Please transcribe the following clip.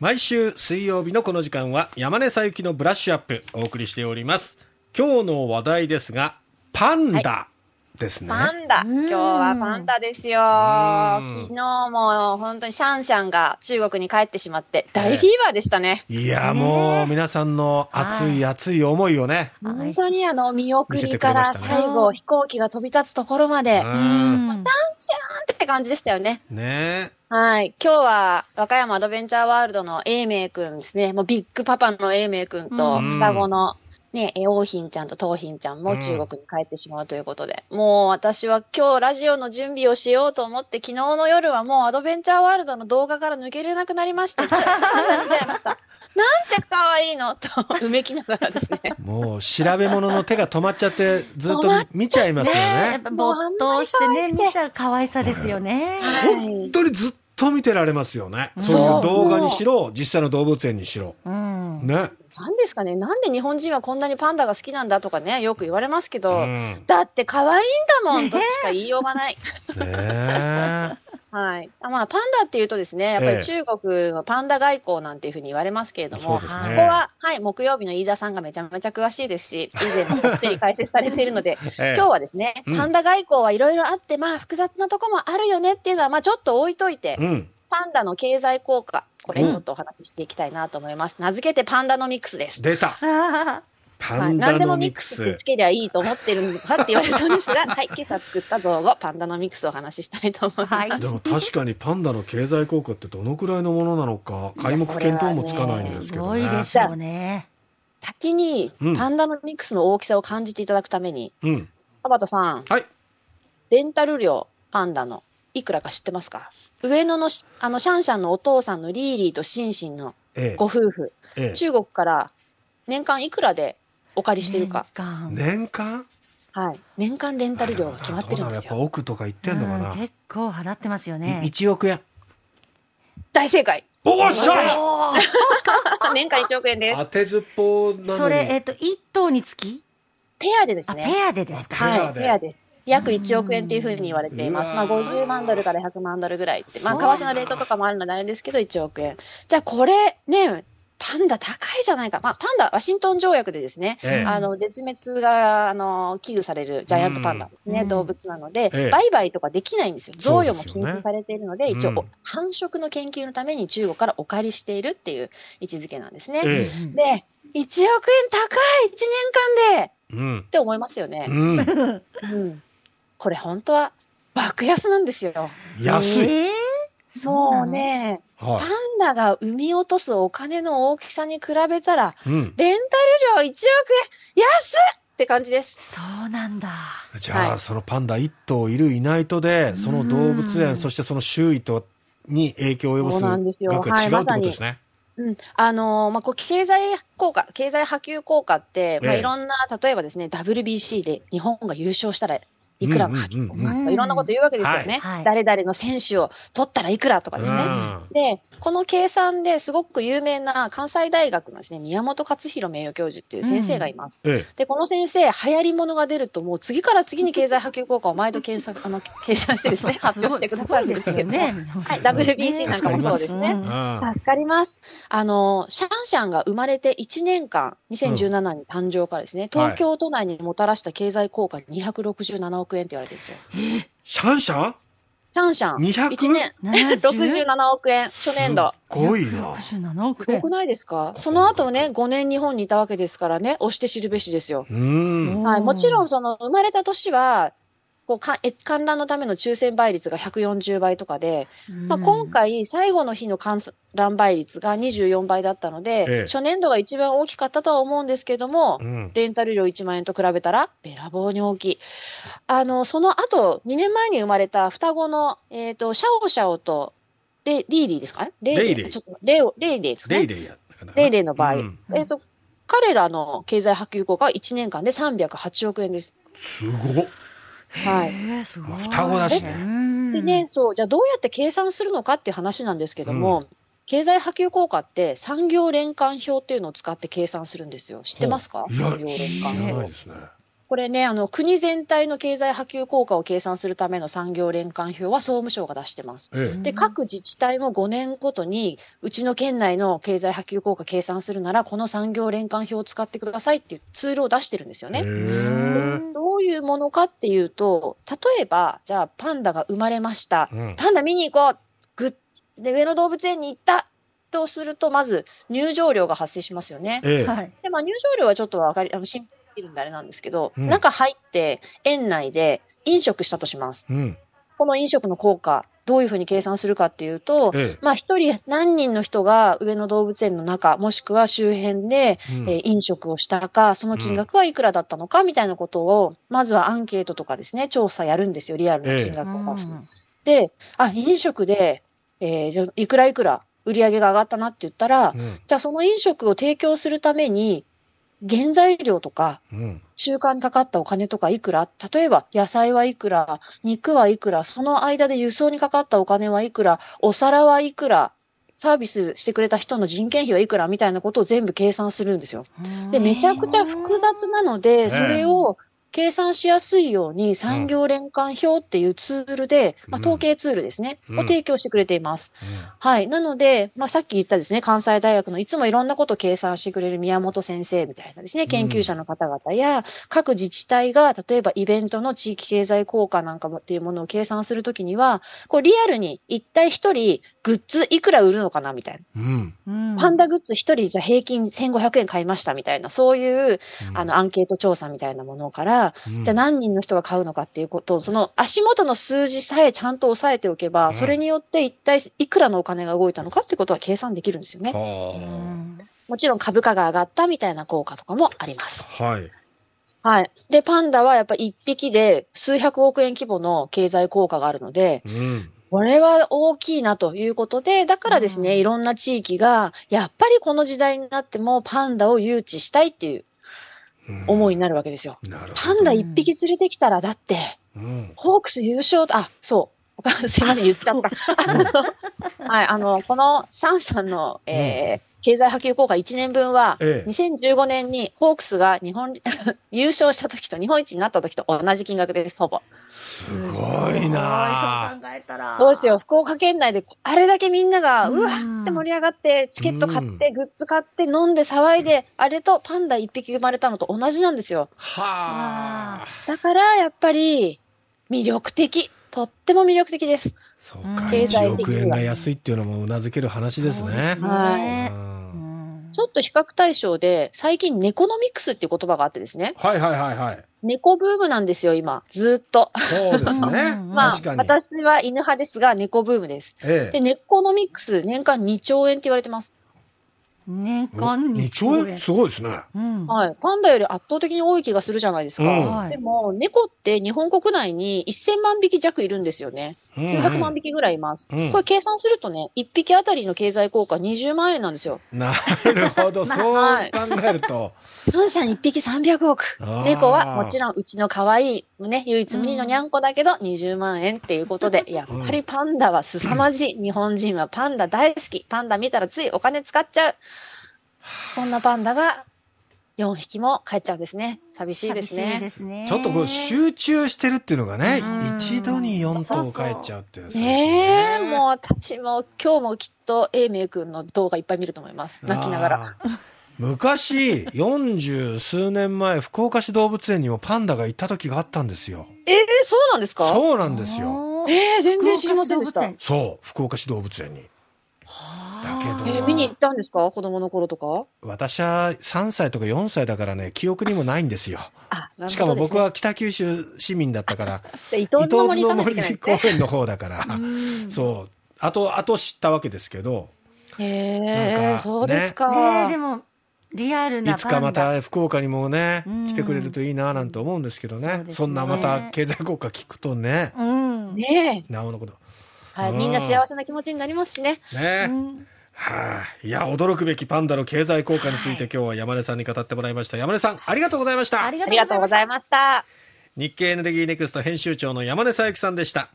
毎週水曜日のこの時間は山根さゆきのブラッシュアップお送りしております。今日の話題ですがパンダですね、パンダ。今日はパンダですよ。うん。昨日も本当にシャンシャンが中国に帰ってしまって大フィーバーでしたね。いやもう皆さんの熱い熱い思いをね。はい本当にあの見送見せてりからくれましたね。最後飛行機が飛び立つところまで、うシャーんンって感じでしたよね。ねはい。今日は和歌山アドベンチャーワールドの英明くんですね。もうビッグパパの英明くんとうん双子のね、え王品ちゃんと東品ちゃんも中国に帰ってしまうということで、もう私は今日ラジオの準備をしようと思って昨日の夜はもうアドベンチャーワールドの動画から抜けれなくなりました。なんて可愛いのと、うめきながらですね。もう調べ物の手が止まっちゃってずっと見ちゃいますよねやっぱ没頭してね、見ちゃう可愛さですよね。本当にずっと見てられますよね。そういう動画にしろ実際の動物園にしろ。うん。ね。なんですかね、なんで日本人はこんなにパンダが好きなんだとかね、よく言われますけど、うん。だって可愛いんだもん、としか言いようがない。ねはい。あまあ、パンダっていうとですね、やっぱり中国のパンダ外交なんていうふうに言われますけれども、そうですね。ここは、はい、木曜日の飯田さんがめちゃめちゃ詳しいですし、以前もこってり解説されているので、ええ。今日はですね、うん。パンダ外交はいろいろあって、まあ、複雑なとこもあるよねっていうのは、まあ、ちょっと置いといて、うん。パンダの経済効果、これちょっとお話ししていきたいなと思います。名付けてパンダノミクスです。出た あパはい、ンダノ何でもミクスミックスつけりゃいいと思ってるのかって言われたんですが、はい、今朝作った動画、パンダノミクスをお話ししたいと思います。はい。でも確かにパンダの経済効果ってどのくらいのものなのか皆目見当もつかないんですけどね。ごいでしょうね。先にうん。パンダノミクスの大きさを感じていただくために、うん。田畑さん、はい。レンタル料、パンダの、いくらか知ってますか？上野のし、あの、シャンシャンのお父さんのリーリーとシンシンのええ。ご夫婦、ええ。中国から年間いくらでお借りしてるか、年間年間？はい。年間レンタル料が決まってどうなのやっぱるんですよ。億とか言ってんのかなうん結構払ってますよいね。1億円大正解おっしゃ 年間1億円です。当てずっぽうなのにそれ、えっと、一頭につき？ペアでですあ、ね。ペアでですか？ペアはい、でペアです。約1億円っていうふうに言われています。まあ、うわー50万ドルから100万ドルぐらいって。まあ、為替のレートとかもあるのであれですけど、1億円。じゃあ、これ、ね、パンダ高いじゃないか。まあ、パンダ、ワシントン条約でですね、ええあの、絶滅が、あの、危惧されるジャイアントパンダですね、うん動物なので、ええ売買とかできないんですよ。贈与も禁止されているので、一応、うん繁殖の研究のために中国からお借りしているっていう位置づけなんですね。で、1億円高い !1 年間でっうんて思いますよね。うんうん。これ本当は爆安なんですよ。安いえーそうね、はパンダが生み落とすお金の大きさに比べたら、いうん。レンタル料1億円安っって感じです。そうなんだ。じゃあ、はい。そのパンダ一頭いるいないとで、その動物園、うんそしてその周囲とに影響を及ぼすそうなんですよ。額が違うってことですね。うん。あのーまあ、こう、経済効果、経済波及効果って、まあ、ええ。いろんな、例えばですね、WBC で日本が優勝したらいくらが入るうんいろんなこと言うわけですよね。はい。はい。誰々の選手を取ったらいくらとかですね。うん。で、この計算ですごく有名な関西大学のですね、宮本勝弘名誉教授っていう先生がいます。えで、この先生、流行り物が出ると、もう次から次に経済波及効果を毎度検索、あの、計算してですね、発表してくださるんですけどね。はい。WBC なんかもそうですね。助かります。あの、シャンシャンが生まれて1年間、2017に誕生からですね、東京都内にもたらした経済効果267億円って言われてるんですよ。シャンシャン？シャンシャン、200 1年、70 67億円、初年度。すごいな。67億円すごく。ないですか？その後ね、5年日本にいたわけですからね、押して知るべしですよ。うん。はい、もちろんん、その生まれた年は、こうかえ観覧のための抽選倍率が140倍とかで、まあ、今回、最後の日の観覧倍率が24倍だったので、ええ初年度が一番大きかったとは思うんですけども、うん。レンタル料1万円と比べたら、べらぼうに大きい。あの、その後、2年前に生まれた双子の、えっ、と、シャオシャオとレ、リーリーですかね？レイレイちょっと、レオ、レイレイですね？レイレイや。レイレイの場合。うんえっ、と、彼らの経済波及効果は1年間で308億円です。すごっ。はい。すごい。双子だしねうんでね、そう、じゃあどうやって計算するのかっていう話なんですけども、経済波及効果って産業連関表っていうのを使って計算するんですよ。知ってますか？産業連知ら関表。ないですね。ここれね、あの、国全体の経済波及効果を計算するための産業連関表は総務省が出してます。えで、各自治体も5年ごとに、うちの県内の経済波及効果計算するなら、この産業連関表を使ってくださいっていうツールを出してるんですよね。え。どういうものかっていうと、例えば、じゃあパンダが生まれました。うん。パンダ見に行こうぐっで、上野動物園に行ったとすると、まず入場料が発生しますよね。ええ。はい。で、まあ入場料はちょっとわかり、あの、きるんであれなんですけど、うん中入って園内で飲食したとします。うん。この飲食の効果、どういうふうに計算するかっていうと、えまあ一人何人の人が上野動物園の中、もしくは周辺で、え。うんえー飲食をしたか、その金額はいくらだったのかみたいなことを、まずはアンケートとかですね、調査やるんですよ、リアルな金額を出す。で、あ、飲食で、えーじゃあいくらいくら売り上げが上がったなって言ったら、うん。じゃあその飲食を提供するために、原材料とか、うん。中間にかかったお金とかいくら例えば野菜はいくら肉はいくらその間で輸送にかかったお金はいくらお皿はいくらサービスしてくれた人の人件費はいくらみたいなことを全部計算するんですよ。で、めちゃくちゃ複雑なので、それを計算しやすいように産業連関表っていうツールで、まあ、うん統計ツールですね、うんを提供してくれています。うんはい。なので、まあ、さっき言ったですね、関西大学のいつもいろんなことを計算してくれる宮本先生みたいなですね、研究者の方々や、各自治体が、例えばイベントの地域経済効果なんかもっていうものを計算するときには、こうリアルに一体一人グッズいくら売るのかなみたいな。うん。うんパンダグッズ一人じゃ平均1500円買いましたみたいな、そういう、あの、アンケート調査みたいなものから、うん、じゃあ何人の人が買うのかっていうことを、その足元の数字さえちゃんと押さえておけば、うんそれによって一体いくらのお金が動いたのかってことは計算できるんですよね。もちろん株価が上がったみたいな効果とかもあります。あ。はい。はい。で、パンダはやっぱ一匹で数百億円規模の経済効果があるので、うん。これは大きいなということで、だからですね、うんいろんな地域が、やっぱりこの時代になってもパンダを誘致したいっていううん思いになるわけですよ。なるほど。パンダ一匹連れてきたら、だって、うん。ホークス優勝と、あ、そう。すいません、言っちゃった。あのはい、あの、このシャンシャンの、えー経済波及効果1年分は、ええ2015年にホークスが日本、優勝した時と日本一になった時と同じ金額です、ほぼ。すごいなそう考えたら。どうしよう、福岡県内であれだけみんなが、うんうわーって盛り上がって、チケット買って、グッズ買って、飲んで騒いで、あれとパンダ一匹生まれたのと同じなんですよ。はあ。だから、やっぱり、魅力的。とっても魅力的です。そうか、うん1億円が安いっていうのもうなずける話ですね。はねううんんちょっと比較対象で、最近ネコノミクスっていう言葉があってですね。はいはいはいはい。猫ブームなんですよ、今。ずーっと。そうですね。うん まあ、確かに。私は犬派ですが、猫ブームです。で、ええ。ネコノミクス、年間2兆円って言われてます。年間2兆円？すごいですね。うん。はい。パンダより圧倒的に多い気がするじゃないですか。うんはいでも、猫って日本国内に1000万匹弱いるんですよね。うん900万匹ぐらいいます。うんこれ計算するとね、1匹あたりの経済効果20万円なんですよ。なるほど、そう考えると。シャンシャン1匹300億。猫はもちろんうちの可愛い、ね、唯一無二のにゃんこだけど20万円っていうことで、やっぱりパンダは凄まじい。日本人はパンダ大好き。パンダ見たらついお金使っちゃう。そんなパンダが4匹も帰っちゃうんですね。寂しいですね。すね。ちょっとこう集中してるっていうのがねうん、一度に4頭帰っちゃうっていうのは寂しいねえ、もう私も今日もきっと英明君の動画いっぱい見ると思います。泣きながら。あー。昔、40数年前、福岡市動物園にもパンダが行った時があったんですよ。ええそうなんですか？そうなんですよ。ええ全然知りませんでした。そう、福岡市動物園に。だけどえー見に行ったんですか？子供の頃とか？私は3歳とか4歳だからね、記憶にもないんですよ。あ、なるほどですねしかも僕は北九州市民だったから、で伊伊東東の森公。園の方だから、うんそう。あと、あと知ったわけですけど、へなんえ、かそうですか。ねえでも、リアルな。いつかまた福岡にもねうん、来てくれるといいななんて思うんですけどね。ですねそんなまた経済効果聞くとね、うん。ねえ。なおのこと。はい、うんみんな幸せな気持ちになりますしね。ね。うんはあ、いや、驚くべきパンダの経済効果について今日は山根さんに語ってもらいました。山根さん、ありがとうございましたあ。りがとうございました。日経エネルギーネクスト編集長の山根佐伯さんでした。